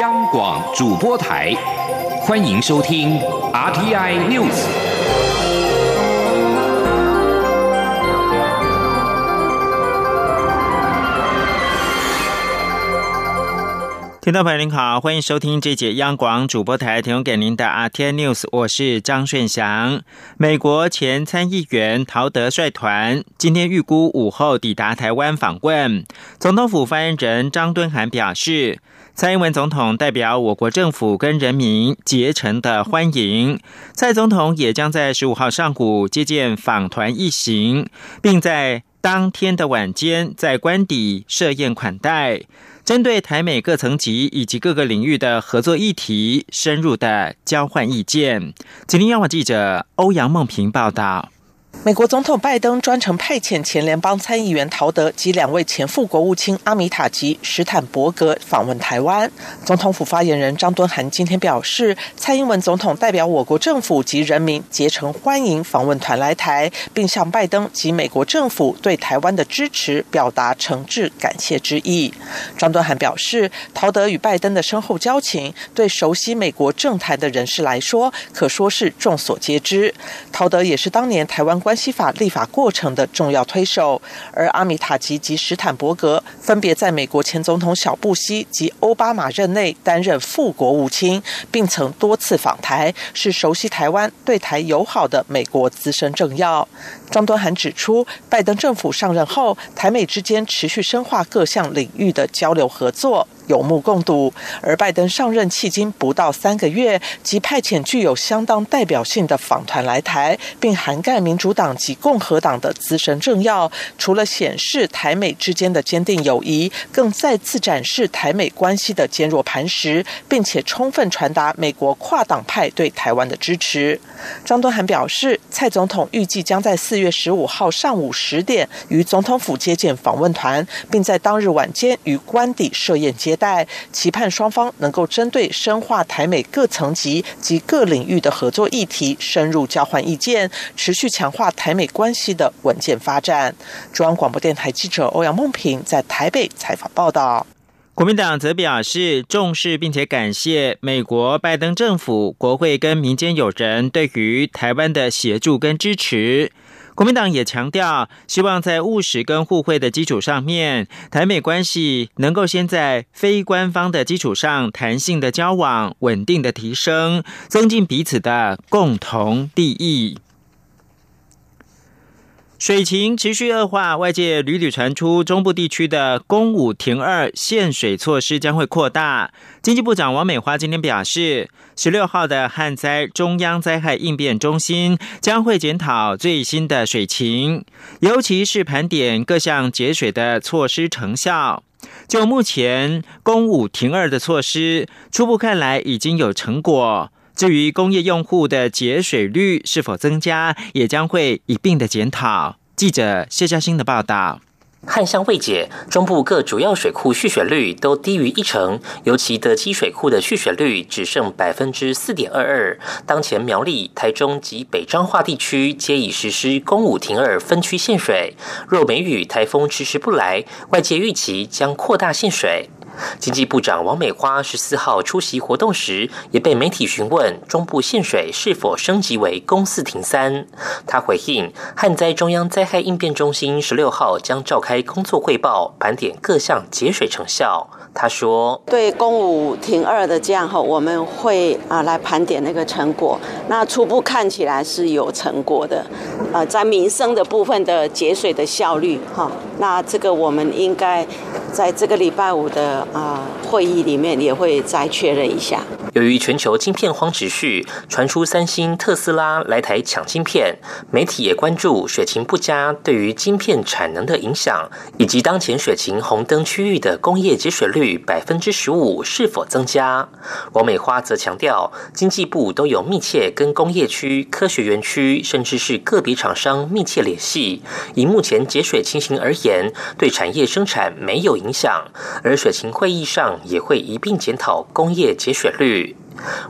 央广主播台，欢迎收听 RTI News。听众朋友您好，欢迎收听这节央广主播台提供给您的 RTI News，我是张顺祥。美国前参议员陶德率团今天预估午后抵达台湾访问。总统府发言人张敦涵表示，蔡英文总统代表我国政府跟人民竭诚的欢迎。蔡总统也将在十五号上午接见访团一行，并在当天的晚间在官邸设宴款待。针对台美各层级以及各个领域的合作议题，深入的交换意见。吉林央广记者欧阳梦平报道。美国总统拜登专程派遣前联邦参议员陶德及两位前副国务卿阿米塔及史坦伯格访问台湾。总统府发言人张敦涵今天表示，蔡英文总统代表我国政府及人民竭诚欢迎访问团来台，并向拜登及美国政府对台湾的支持表达诚挚感谢之意。张敦涵表示，陶德与拜登的深厚交情，对熟悉美国政坛的人士来说，可说是众所皆知。陶德也是当年台湾。关系法立法过程的重要推手，而阿米塔吉及史坦伯格分别在美国前总统小布希及奥巴马任内担任副国务卿，并曾多次访台，是熟悉台湾、对台友好的美国资深政要。张敦涵指出，拜登政府上任后，台美之间持续深化各项领域的交流合作。有目共睹，而拜登上任迄今不到三个月，即派遣具有相当代表性的访团来台，并涵盖民主党及共和党的资深政要。除了显示台美之间的坚定友谊，更再次展示台美关系的坚若磐石，并且充分传达美国跨党派对台湾的支持。张敦涵表示，蔡总统预计将在四月十五号上午十点于总统府接见访问团，并在当日晚间于官邸设宴接。待期盼双方能够针对深化台美各层级及各领域的合作议题深入交换意见，持续强化台美关系的稳健发展。中央广播电台记者欧阳梦平在台北采访报道。国民党则表示重视并且感谢美国拜登政府、国会跟民间友人对于台湾的协助跟支持。国民党也强调，希望在务实跟互惠的基础上面，台美关系能够先在非官方的基础上弹性的交往、稳定的提升，增进彼此的共同利益。水情持续恶化，外界屡屡传出中部地区的公五停二限水措施将会扩大。经济部长王美花今天表示，十六号的旱灾中央灾害应变中心将会检讨最新的水情，尤其是盘点各项节水的措施成效。就目前公五停二的措施，初步看来已经有成果。至于工业用户的节水率是否增加，也将会一并的检讨。记者谢嘉欣的报道。旱象未解，中部各主要水库蓄水率都低于一成，尤其德基水库的蓄水率只剩百分之四点二二。当前苗栗、台中及北彰化地区皆已实施公五停二分区限水，若梅雨、台风迟迟不来，外界预期将扩大限水。经济部长王美花十四号出席活动时，也被媒体询问中部限水是否升级为公四停三。他回应，旱灾中央灾害应变中心十六号将召开工作汇报，盘点各项节水成效。他说：“对公五停二的这样后，我们会啊来盘点那个成果。那初步看起来是有成果的，呃，在民生的部分的节水的效率哈。那这个我们应该在这个礼拜五的啊会议里面也会再确认一下。”由于全球晶片荒持续，传出三星、特斯拉来台抢晶片，媒体也关注水情不佳对于晶片产能的影响，以及当前水情红灯区域的工业节水率百分之十五是否增加。王美花则强调，经济部都有密切跟工业区、科学园区，甚至是个别厂商密切联系。以目前节水情形而言，对产业生产没有影响，而水情会议上也会一并检讨工业节水率。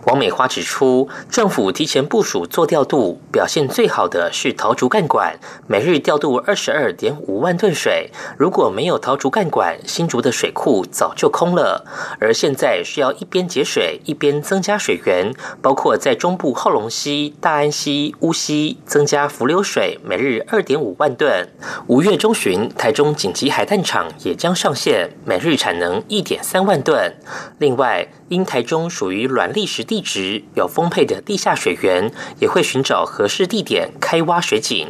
王美花指出，政府提前部署做调度，表现最好的是桃竹干管，每日调度二十二点五万吨水。如果没有桃竹干管，新竹的水库早就空了。而现在需要一边节水，一边增加水源，包括在中部后龙溪、大安溪、乌溪增加浮流水，每日二点五万吨。五月中旬，台中紧急海淡厂也将上线，每日产能一点三万吨。另外，因台中属于软砾石地质，有丰沛的地下水源，也会寻找合适地点开挖水井。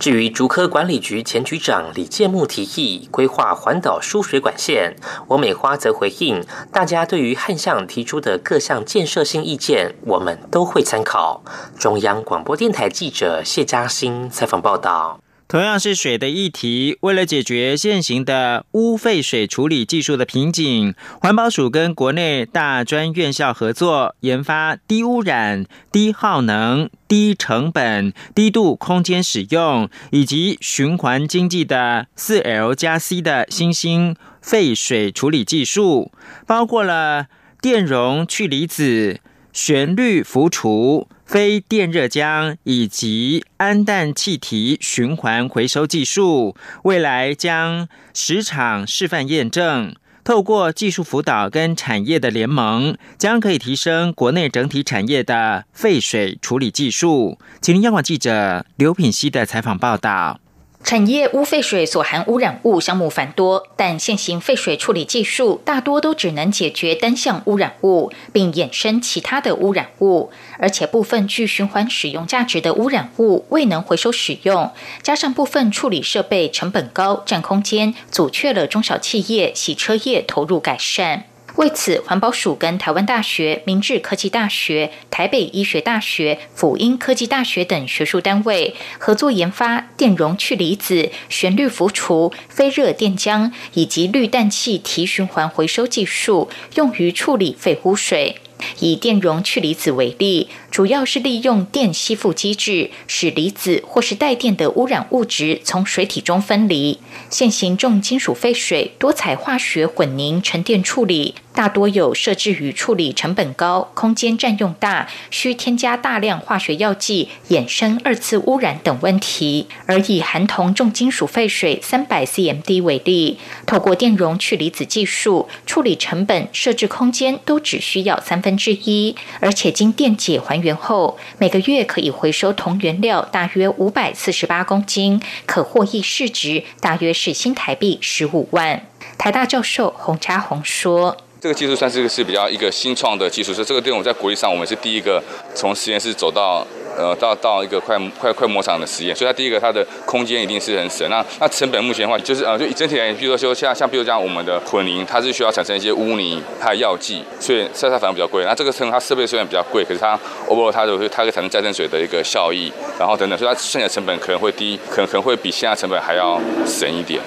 至于竹科管理局前局长李建木提议规划环岛输水管线，王美花则回应：大家对于汉向提出的各项建设性意见，我们都会参考。中央广播电台记者谢嘉欣采访报道。同样是水的议题，为了解决现行的污废水处理技术的瓶颈，环保署跟国内大专院校合作，研发低污染、低耗能、低成本、低度空间使用以及循环经济的四 L 加 C 的新兴废水处理技术，包括了电容去离子、旋律浮除。非电热浆以及氨氮气体循环回收技术，未来将十场示范验证。透过技术辅导跟产业的联盟，将可以提升国内整体产业的废水处理技术。请听央广记者刘品希的采访报道。产业污废水所含污染物项目繁多，但现行废水处理技术大多都只能解决单项污染物，并衍生其他的污染物，而且部分具循环使用价值的污染物未能回收使用，加上部分处理设备成本高、占空间，阻却了中小企业、洗车业投入改善。为此，环保署跟台湾大学、明治科技大学、台北医学大学、辅英科技大学等学术单位合作研发电容去离子、旋律浮除、非热电浆以及氯氮气提循环回收技术，用于处理废污水。以电容去离子为例。主要是利用电吸附机制，使离子或是带电的污染物质从水体中分离。现行重金属废水多采化学混凝沉淀处理，大多有设置于处理成本高、空间占用大、需添加大量化学药剂、衍生二次污染等问题。而以含铜重金属废水三百 CMD 为例，透过电容去离子技术，处理成本、设置空间都只需要三分之一，而且经电解还。原后每个月可以回收铜原料大约五百四十八公斤，可获益市值大约是新台币十五万。台大教授洪家宏说：“这个技术算是是比较一个新创的技术，所以这个对我们在国际上，我们是第一个从实验室走到。”呃，到到一个快快快模厂的实验，所以它第一个它的空间一定是很省。那那成本目前的话，就是呃，就整体来，比如说像像比如讲我们的混凝，它是需要产生一些污泥还有药剂，所以它它反而比较贵。那这个成它设备虽然比较贵，可是它 overall 它的它可以产生再生水的一个效益，然后等等，所以它剩下的成本可能会低，可能可能会比现在成本还要省一点。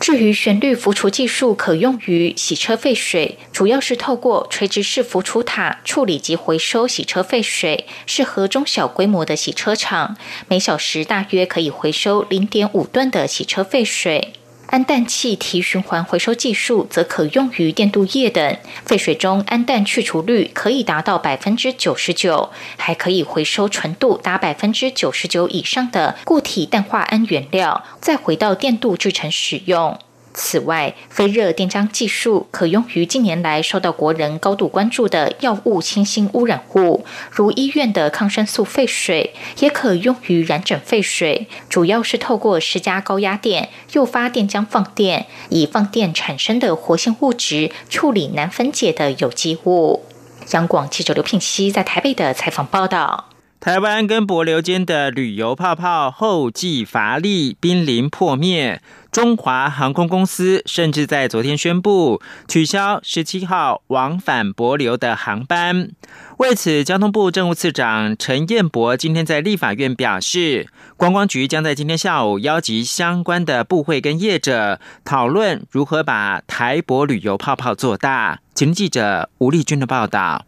至于旋律浮除技术，可用于洗车废水，主要是透过垂直式浮除塔处理及回收洗车废水，适合中小规模的洗车厂，每小时大约可以回收零点五吨的洗车废水。氨氮气体循环回收技术则可用于电镀液等废水中，氨氮去除率可以达到百分之九十九，还可以回收纯度达百分之九十九以上的固体氮化铵原料，再回到电镀制成使用。此外，非热电浆技术可用于近年来受到国人高度关注的药物清新污染物，如医院的抗生素废水，也可用于染整废水。主要是透过施加高压电，诱发电浆放电，以放电产生的活性物质处理难分解的有机物。央广记者刘聘熙在台北的采访报道。台湾跟博流间的旅游泡泡后继乏力，濒临破灭。中华航空公司甚至在昨天宣布取消十七号往返博流的航班。为此，交通部政务次长陈彦博今天在立法院表示，观光局将在今天下午邀集相关的部会跟业者讨论如何把台博旅游泡泡做大。请记者吴丽君的报道。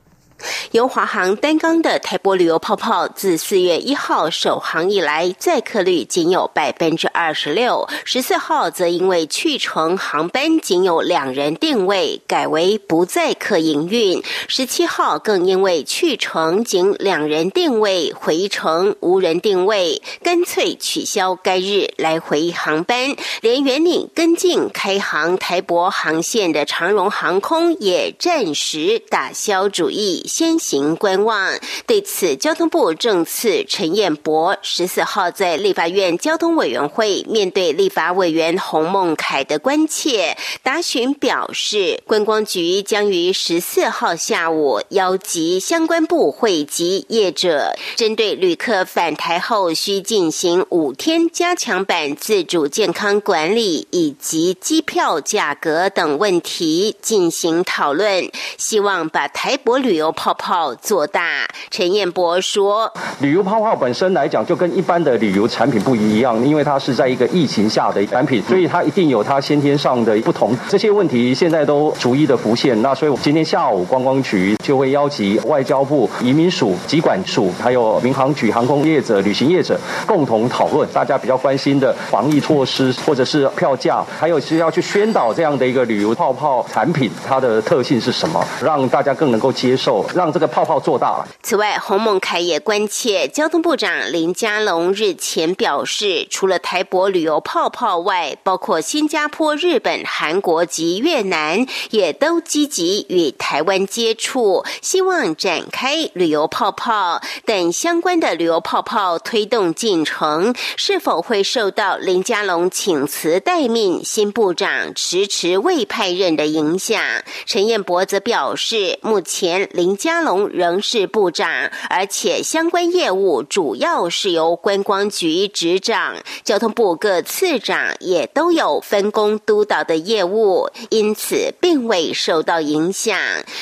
由华航担纲的台博旅游泡泡，自四月一号首航以来，载客率仅有百分之二十六。十四号则因为去程航班仅有两人定位，改为不载客营运。十七号更因为去程仅两人定位，回程无人定位，干脆取消该日来回航班。连原领跟进开航台博航线的长荣航空也暂时打消主意。先行观望。对此，交通部政次陈彦博十四号在立法院交通委员会面对立法委员洪孟凯的关切，答询表示，观光局将于十四号下午邀集相关部会及业者，针对旅客返台后需进行五天加强版自主健康管理以及机票价格等问题进行讨论，希望把台博旅游。泡泡做大，陈彦博说：“旅游泡泡本身来讲，就跟一般的旅游产品不一样，因为它是在一个疫情下的产品，所以它一定有它先天上的不同。这些问题现在都逐一的浮现。那所以我今天下午观光局就会邀集外交部移民署、疾管署，还有民航局、航空业者、旅行业者共同讨论大家比较关心的防疫措施，或者是票价，还有是要去宣导这样的一个旅游泡泡产品它的特性是什么，让大家更能够接受。”让这个泡泡做大了。此外，洪孟凯也关切，交通部长林佳龙日前表示，除了台博旅游泡泡外，包括新加坡、日本、韩国及越南也都积极与台湾接触，希望展开旅游泡泡。等相关的旅游泡泡推动进程是否会受到林佳龙请辞待命新部长迟迟未派任的影响？陈彦博则表示，目前林。嘉龙仍是部长，而且相关业务主要是由观光局执掌，交通部各次长也都有分工督导的业务，因此并未受到影响。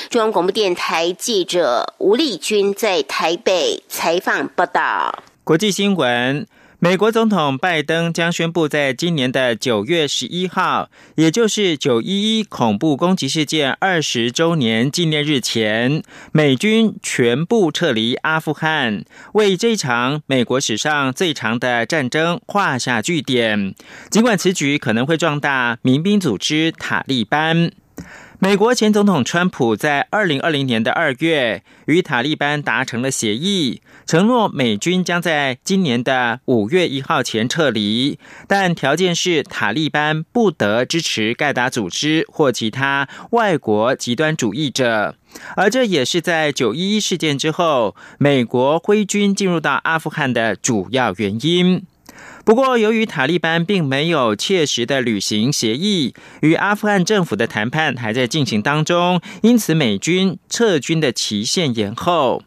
中央广播电台记者吴丽君在台北采访报道。国际新闻。美国总统拜登将宣布，在今年的九月十一号，也就是九一一恐怖攻击事件二十周年纪念日前，美军全部撤离阿富汗，为这场美国史上最长的战争画下句点。尽管此举可能会壮大民兵组织塔利班。美国前总统川普在二零二零年的二月与塔利班达成了协议，承诺美军将在今年的五月一号前撤离，但条件是塔利班不得支持盖达组织或其他外国极端主义者。而这也是在九一一事件之后，美国挥军进入到阿富汗的主要原因。不过，由于塔利班并没有切实的履行协议，与阿富汗政府的谈判还在进行当中，因此美军撤军的期限延后。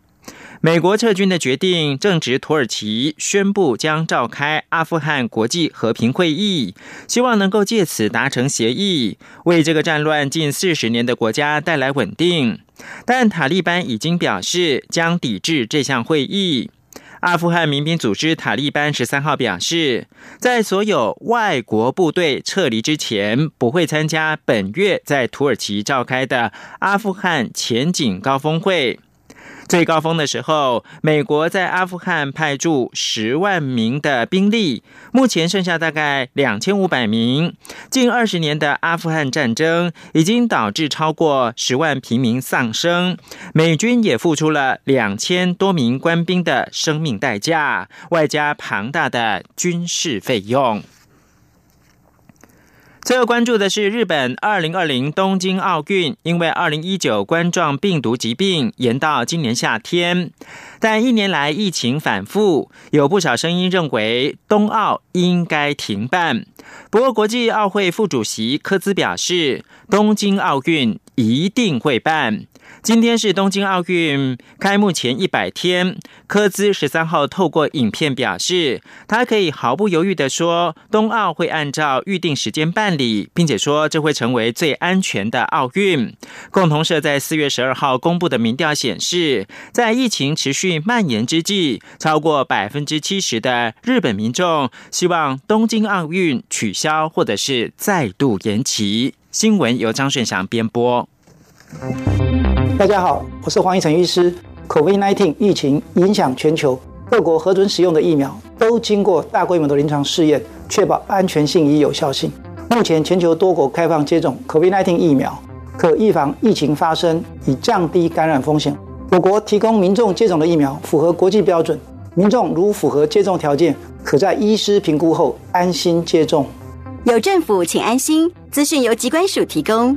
美国撤军的决定正值土耳其宣布将召开阿富汗国际和平会议，希望能够借此达成协议，为这个战乱近四十年的国家带来稳定。但塔利班已经表示将抵制这项会议。阿富汗民兵组织塔利班十三号表示，在所有外国部队撤离之前，不会参加本月在土耳其召开的阿富汗前景高峰会。最高峰的时候，美国在阿富汗派驻十万名的兵力，目前剩下大概两千五百名。近二十年的阿富汗战争已经导致超过十万平民丧生，美军也付出了两千多名官兵的生命代价，外加庞大的军事费用。最后关注的是日本二零二零东京奥运，因为二零一九冠状病毒疾病延到今年夏天，但一年来疫情反复，有不少声音认为冬奥应该停办。不过，国际奥会副主席科兹表示，东京奥运一定会办。今天是东京奥运开幕前一百天，科兹十三号透过影片表示，他可以毫不犹豫的说，冬奥会按照预定时间办理，并且说这会成为最安全的奥运。共同社在四月十二号公布的民调显示，在疫情持续蔓延之际，超过百分之七十的日本民众希望东京奥运取消或者是再度延期。新闻由张顺祥编播。大家好，我是黄一成医师。COVID-19 疫情影响全球，各国核准使用的疫苗都经过大规模的临床试验，确保安全性与有效性。目前全球多国开放接种 COVID-19 疫苗，可预防疫情发生，以降低感染风险。我国提供民众接种的疫苗符合国际标准，民众如符合接种条件，可在医师评估后安心接种。有政府，请安心。资讯由机关署提供。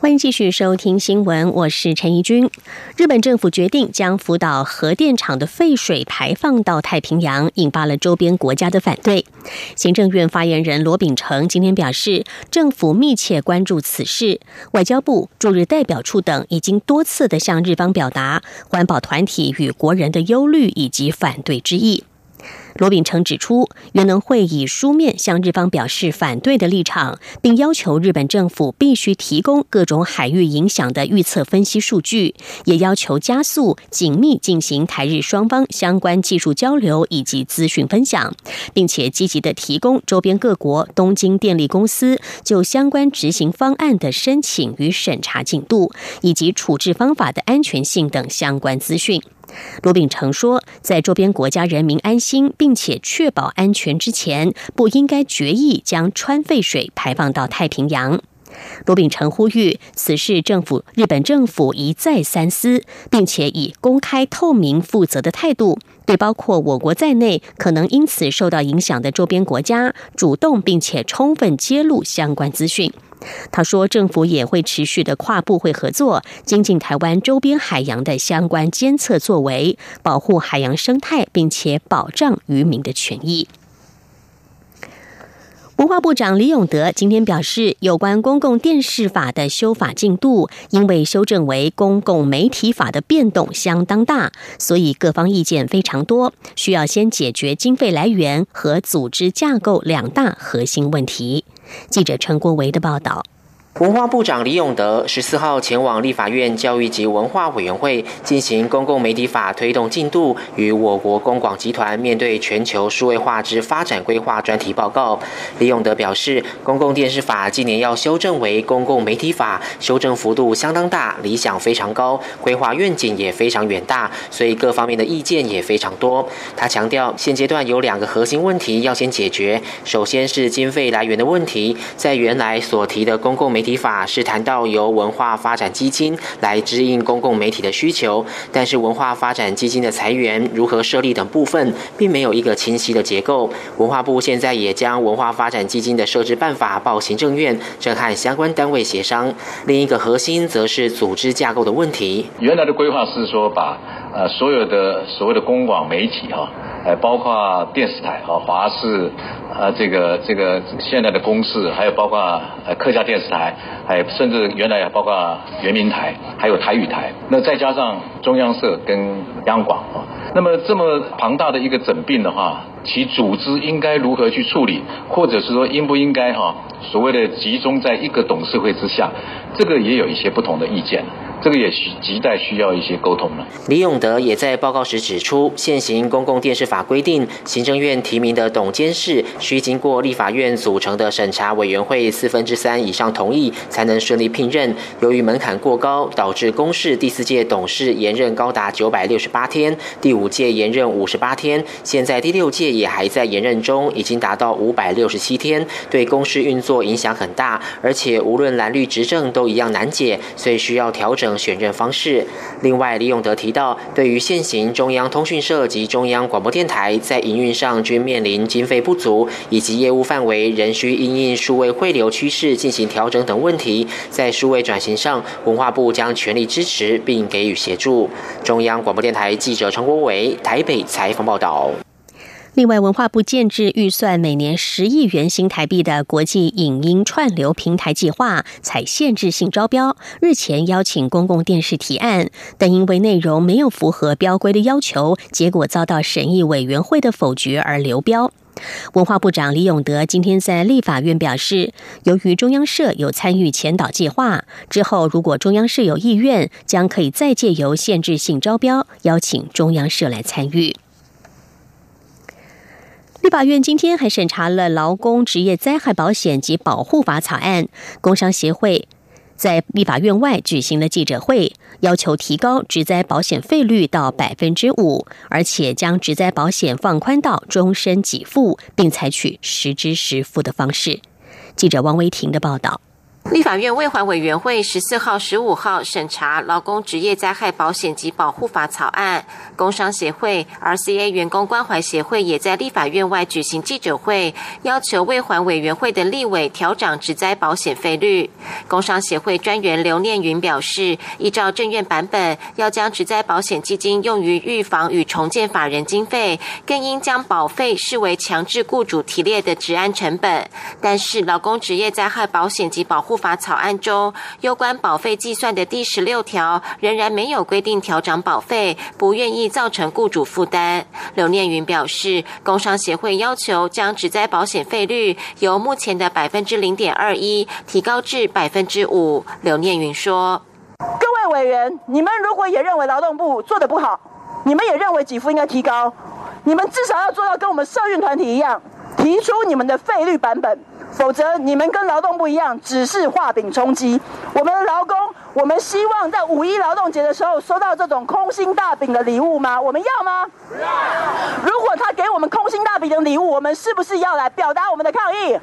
欢迎继续收听新闻，我是陈怡君。日本政府决定将福岛核电厂的废水排放到太平洋，引发了周边国家的反对。行政院发言人罗秉成今天表示，政府密切关注此事，外交部驻日代表处等已经多次的向日方表达环保团体与国人的忧虑以及反对之意。罗秉成指出，原能会以书面向日方表示反对的立场，并要求日本政府必须提供各种海域影响的预测分析数据，也要求加速紧密进行台日双方相关技术交流以及资讯分享，并且积极的提供周边各国东京电力公司就相关执行方案的申请与审查进度，以及处置方法的安全性等相关资讯。罗秉成说，在周边国家人民安心并且确保安全之前，不应该决议将川废水排放到太平洋。罗秉成呼吁，此事政府日本政府一再三思，并且以公开、透明、负责的态度，对包括我国在内可能因此受到影响的周边国家，主动并且充分揭露相关资讯。他说，政府也会持续的跨部会合作，精进台湾周边海洋的相关监测作为，保护海洋生态，并且保障渔民的权益。文化部长李永德今天表示，有关公共电视法的修法进度，因为修正为公共媒体法的变动相当大，所以各方意见非常多，需要先解决经费来源和组织架构两大核心问题。记者陈国维的报道。文化部长李永德十四号前往立法院教育及文化委员会进行公共媒体法推动进度与我国公广集团面对全球数位化之发展规划专题报告。李永德表示，公共电视法今年要修正为公共媒体法，修正幅度相当大，理想非常高，规划愿景也非常远大，所以各方面的意见也非常多。他强调，现阶段有两个核心问题要先解决，首先是经费来源的问题，在原来所提的公共媒体。法是谈到由文化发展基金来支应公共媒体的需求，但是文化发展基金的裁员如何设立等部分，并没有一个清晰的结构。文化部现在也将文化发展基金的设置办法报行政院，正和相关单位协商。另一个核心则是组织架构的问题。原来的规划是说把呃所有的所谓的公广媒体哈。哎，包括电视台啊，华视，啊，这个这个现在的公视，还有包括呃客家电视台，还有甚至原来包括圆明台，还有台语台，那再加上中央社跟央广啊，那么这么庞大的一个整并的话，其组织应该如何去处理，或者是说应不应该哈，所谓的集中在一个董事会之下，这个也有一些不同的意见。这个也需亟待需要一些沟通了。李永德也在报告时指出，现行公共电视法规定，行政院提名的董监事需经过立法院组成的审查委员会四分之三以上同意，才能顺利聘任。由于门槛过高，导致公示第四届董事延任高达九百六十八天，第五届延任五十八天，现在第六届也还在延任中，已经达到五百六十七天，对公司运作影响很大，而且无论蓝绿执政都一样难解，所以需要调整。选任方式。另外，李永德提到，对于现行中央通讯社及中央广播电台在营运上均面临经费不足，以及业务范围仍需因应数位汇流趋势进行调整等问题，在数位转型上，文化部将全力支持并给予协助。中央广播电台记者陈国伟台北采访报道。另外，文化部建制预算每年十亿元新台币的国际影音串流平台计划，采限制性招标。日前邀请公共电视提案，但因为内容没有符合标规的要求，结果遭到审议委员会的否决而流标。文化部长李永德今天在立法院表示，由于中央社有参与前导计划，之后如果中央社有意愿，将可以再借由限制性招标邀请中央社来参与。立法院今天还审查了劳工职业灾害保险及保护法草案，工商协会在立法院外举行了记者会，要求提高职灾保险费率到百分之五，而且将职灾保险放宽到终身给付，并采取实支实付的方式。记者王维婷的报道。立法院卫环委员会十四号、十五号审查劳工职业灾害保险及保护法草案，工商协会、RCA 员工关怀协会也在立法院外举行记者会，要求卫环委员会的立委调整职灾保险费率。工商协会专员刘念云表示，依照政院版本，要将职灾保险基金用于预防与重建法人经费，更应将保费视为强制雇主提列的职安成本。但是，劳工职业灾害保险及保护法草案中有关保费计算的第十六条仍然没有规定调整保费，不愿意造成雇主负担。刘念云表示，工商协会要求将职灾保险费率由目前的百分之零点二一提高至百分之五。刘念云说：“各位委员，你们如果也认为劳动部做的不好，你们也认为给付应该提高，你们至少要做到跟我们社运团体一样，提出你们的费率版本。”否则，你们跟劳动不一样，只是画饼充饥。我们的劳工，我们希望在五一劳动节的时候收到这种空心大饼的礼物吗？我们要吗？不要。如果他给我们空心大饼的礼物，我们是不是要来表达我们的抗议？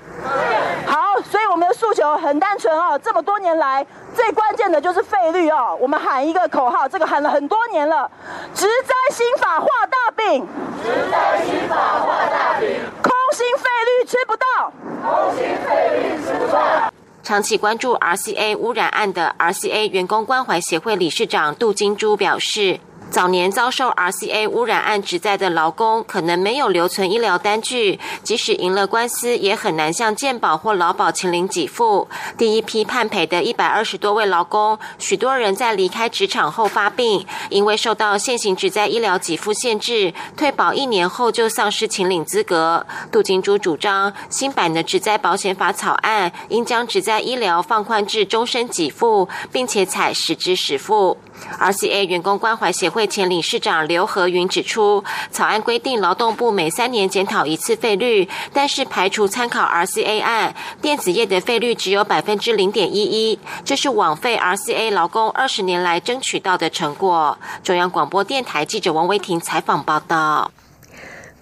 好，所以我们的诉求很单纯哦。这么多年来，最关键的就是费率哦。我们喊一个口号，这个喊了很多年了：职灾新法画大饼。职灾新法画大饼。空心费率吃不到。空心费率吃不到。长期关注 RCA 污染案的 RCA 员工关怀协会理事长杜金珠表示。早年遭受 RCA 污染案指在的劳工，可能没有留存医疗单据，即使赢了官司，也很难向健保或劳保请领给付。第一批判赔的一百二十多位劳工，许多人在离开职场后发病，因为受到现行职在医疗给付限制，退保一年后就丧失请领资格。杜金珠主张新版的职灾保险法草案，应将职在医疗放宽至终身给付，并且采实支实付。RCA 员工关怀协会前理事长刘和云指出，草案规定劳动部每三年检讨一次费率，但是排除参考 RCA 案，电子业的费率只有百分之零点一一，这是网费 RCA 劳工二十年来争取到的成果。中央广播电台记者王维婷采访报道。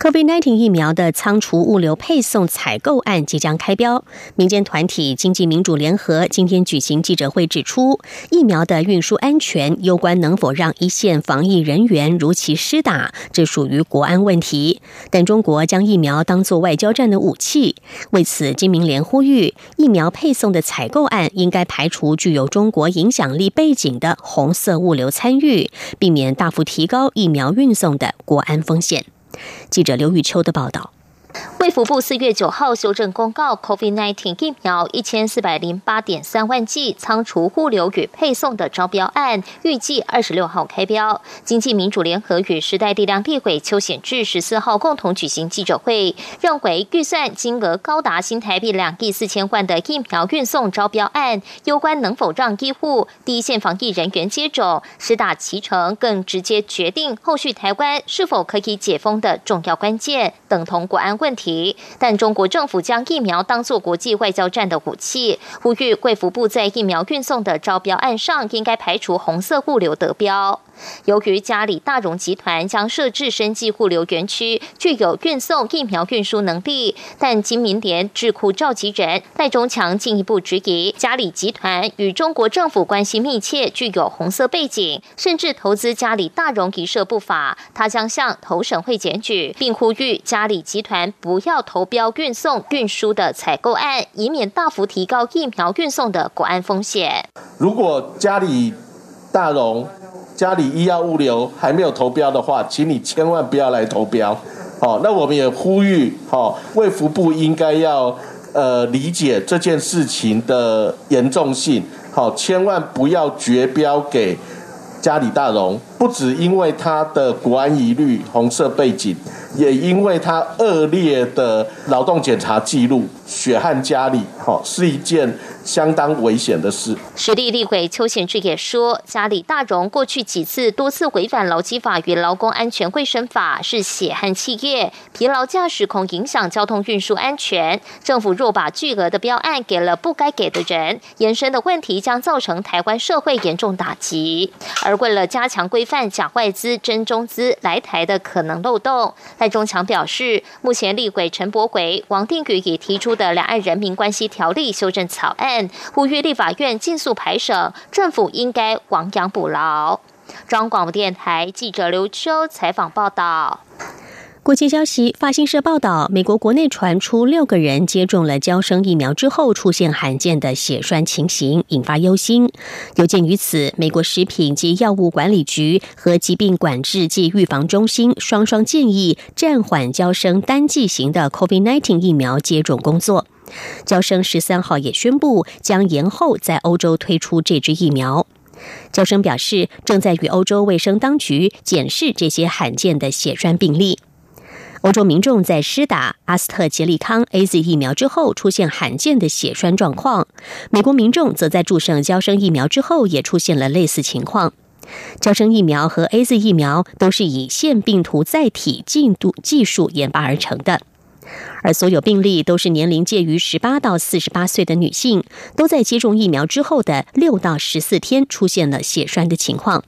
COVID-19 疫苗的仓储、物流、配送、采购案即将开标。民间团体经济民主联合今天举行记者会，指出疫苗的运输安全攸关能否让一线防疫人员如期施打，这属于国安问题。但中国将疫苗当作外交战的武器，为此，金明联呼吁疫苗配送的采购案应该排除具有中国影响力背景的红色物流参与，避免大幅提高疫苗运送的国安风险。记者刘玉秋的报道。卫福部四月九号修正公告，COVID-19 疫苗一千四百零八点三万剂仓储、物流与配送的招标案，预计二十六号开标。经济民主联合与时代力量立委邱显志十四号共同举行记者会，认为预算金额高达新台币两亿四千万的疫苗运送招标案，攸关能否让医护第一线防疫人员接种、施打其成，更直接决定后续台湾是否可以解封的重要关键，等同国安问题。但中国政府将疫苗当作国际外交战的武器，呼吁贵服部在疫苗运送的招标案上应该排除红色物流得标。由于嘉里大荣集团将设置生技物流园区，具有运送疫苗运输能力，但金明联智库召集人赖中强进一步质疑，嘉里集团与中国政府关系密切，具有红色背景，甚至投资嘉里大荣一设不法。他将向投审会检举，并呼吁嘉里集团不要投标运送运输的采购案，以免大幅提高疫苗运送的国安风险。如果嘉里大荣家里医药物流还没有投标的话，请你千万不要来投标。好，那我们也呼吁，好，卫福部应该要呃理解这件事情的严重性，好，千万不要绝标给嘉里大荣。不止因为他的国安疑虑、红色背景，也因为他恶劣的劳动检查记录、血汗家里，哈，是一件。相当危险的事。实力立委邱显志也说，家里大荣过去几次多次违反劳基法与劳工安全卫生法，是血汗企业，疲劳驾驶恐影响交通运输安全。政府若把巨额的标案给了不该给的人，延伸的问题将造成台湾社会严重打击。而为了加强规范假外资、真中资来台的可能漏洞，赖中强表示，目前立委陈柏伟、王定宇已提出的两岸人民关系条例修正草案。呼吁立法院尽速排审，政府应该亡羊补牢。中央广播电台记者刘秋采访报道。国际消息，法新社报道，美国国内传出六个人接种了胶生疫苗之后出现罕见的血栓情形，引发忧心。有鉴于此，美国食品及药物管理局和疾病管制及预防中心双双建议暂缓胶生单剂型的 COVID-19 疫苗接种工作。交生十三号也宣布将延后在欧洲推出这支疫苗。交生表示，正在与欧洲卫生当局检视这些罕见的血栓病例。欧洲民众在施打阿斯特捷利康 A Z 疫苗之后出现罕见的血栓状况，美国民众则在注射胶生疫苗之后也出现了类似情况。胶生疫苗和 A Z 疫苗都是以腺病毒载体进度技术研发而成的。而所有病例都是年龄介于十八到四十八岁的女性，都在接种疫苗之后的六到十四天出现了血栓的情况。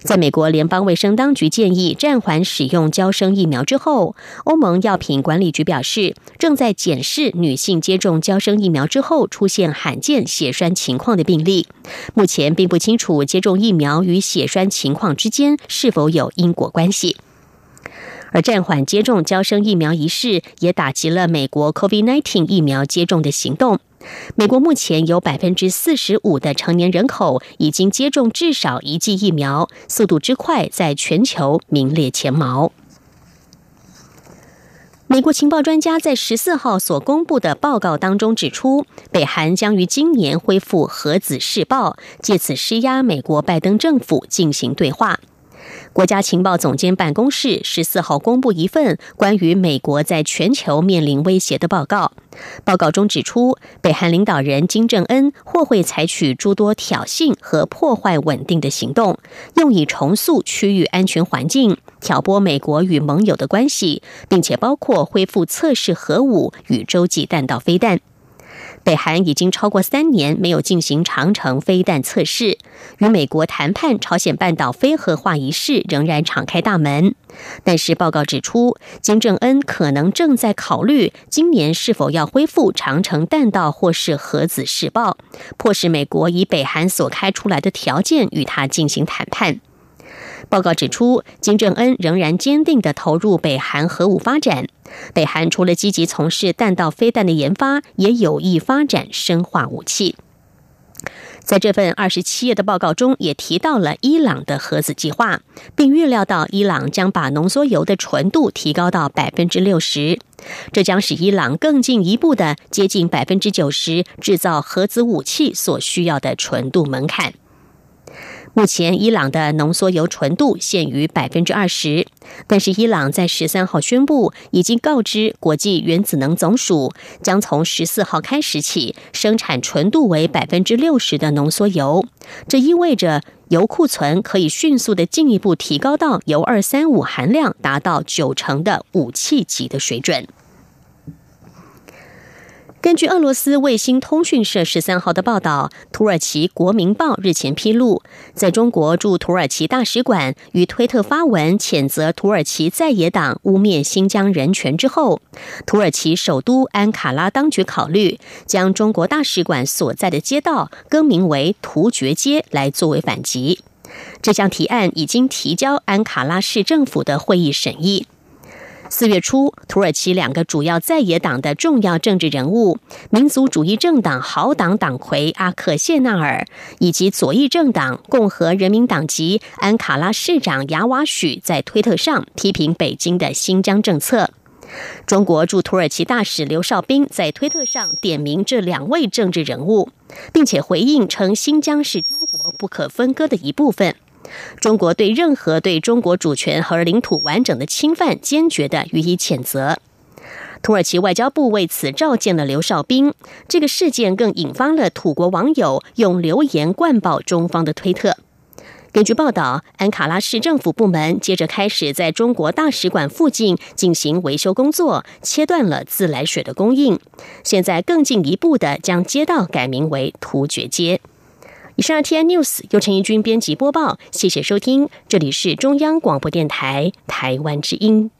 在美国联邦卫生当局建议暂缓使用胶生疫苗之后，欧盟药品管理局表示，正在检视女性接种胶生疫苗之后出现罕见血栓情况的病例。目前并不清楚接种疫苗与血栓情况之间是否有因果关系。而暂缓接种交生疫苗一事，也打击了美国 COVID-19 疫苗接种的行动。美国目前有百分之四十五的成年人口已经接种至少一剂疫苗，速度之快，在全球名列前茅。美国情报专家在十四号所公布的报告当中指出，北韩将于今年恢复核子试爆，借此施压美国拜登政府进行对话。国家情报总监办公室十四号公布一份关于美国在全球面临威胁的报告。报告中指出，北韩领导人金正恩或会采取诸多挑衅和破坏稳定的行动，用以重塑区域安全环境，挑拨美国与盟友的关系，并且包括恢复测试核武与洲际弹道飞弹。北韩已经超过三年没有进行长城飞弹测试，与美国谈判朝鲜半岛非核化一事仍然敞开大门。但是报告指出，金正恩可能正在考虑今年是否要恢复长城弹道或是核子试爆，迫使美国以北韩所开出来的条件与他进行谈判。报告指出，金正恩仍然坚定的投入北韩核武发展。北韩除了积极从事弹道飞弹的研发，也有意发展生化武器。在这份二十七页的报告中，也提到了伊朗的核子计划，并预料到伊朗将把浓缩铀的纯度提高到百分之六十，这将使伊朗更进一步的接近百分之九十制造核子武器所需要的纯度门槛。目前，伊朗的浓缩铀纯度限于百分之二十，但是伊朗在十三号宣布，已经告知国际原子能总署，将从十四号开始起生产纯度为百分之六十的浓缩铀。这意味着铀库存可以迅速的进一步提高到铀二三五含量达到九成的武器级的水准。根据俄罗斯卫星通讯社十三号的报道，土耳其国民报日前披露，在中国驻土耳其大使馆与推特发文谴责土耳其在野党污蔑新疆人权之后，土耳其首都安卡拉当局考虑将中国大使馆所在的街道更名为突厥街，来作为反击。这项提案已经提交安卡拉市政府的会议审议。四月初，土耳其两个主要在野党的重要政治人物——民族主义政党好党党魁阿克谢纳尔以及左翼政党共和人民党籍安卡拉市长雅瓦许，在推特上批评北京的新疆政策。中国驻土耳其大使刘少斌在推特上点名这两位政治人物，并且回应称新疆是中国不可分割的一部分。中国对任何对中国主权和领土完整的侵犯，坚决的予以谴责。土耳其外交部为此召见了刘少斌。这个事件更引发了土国网友用留言灌爆中方的推特。根据报道，安卡拉市政府部门接着开始在中国大使馆附近进行维修工作，切断了自来水的供应。现在更进一步的将街道改名为突厥街。以上 T N News 由陈怡君编辑播报，谢谢收听，这里是中央广播电台台湾之音。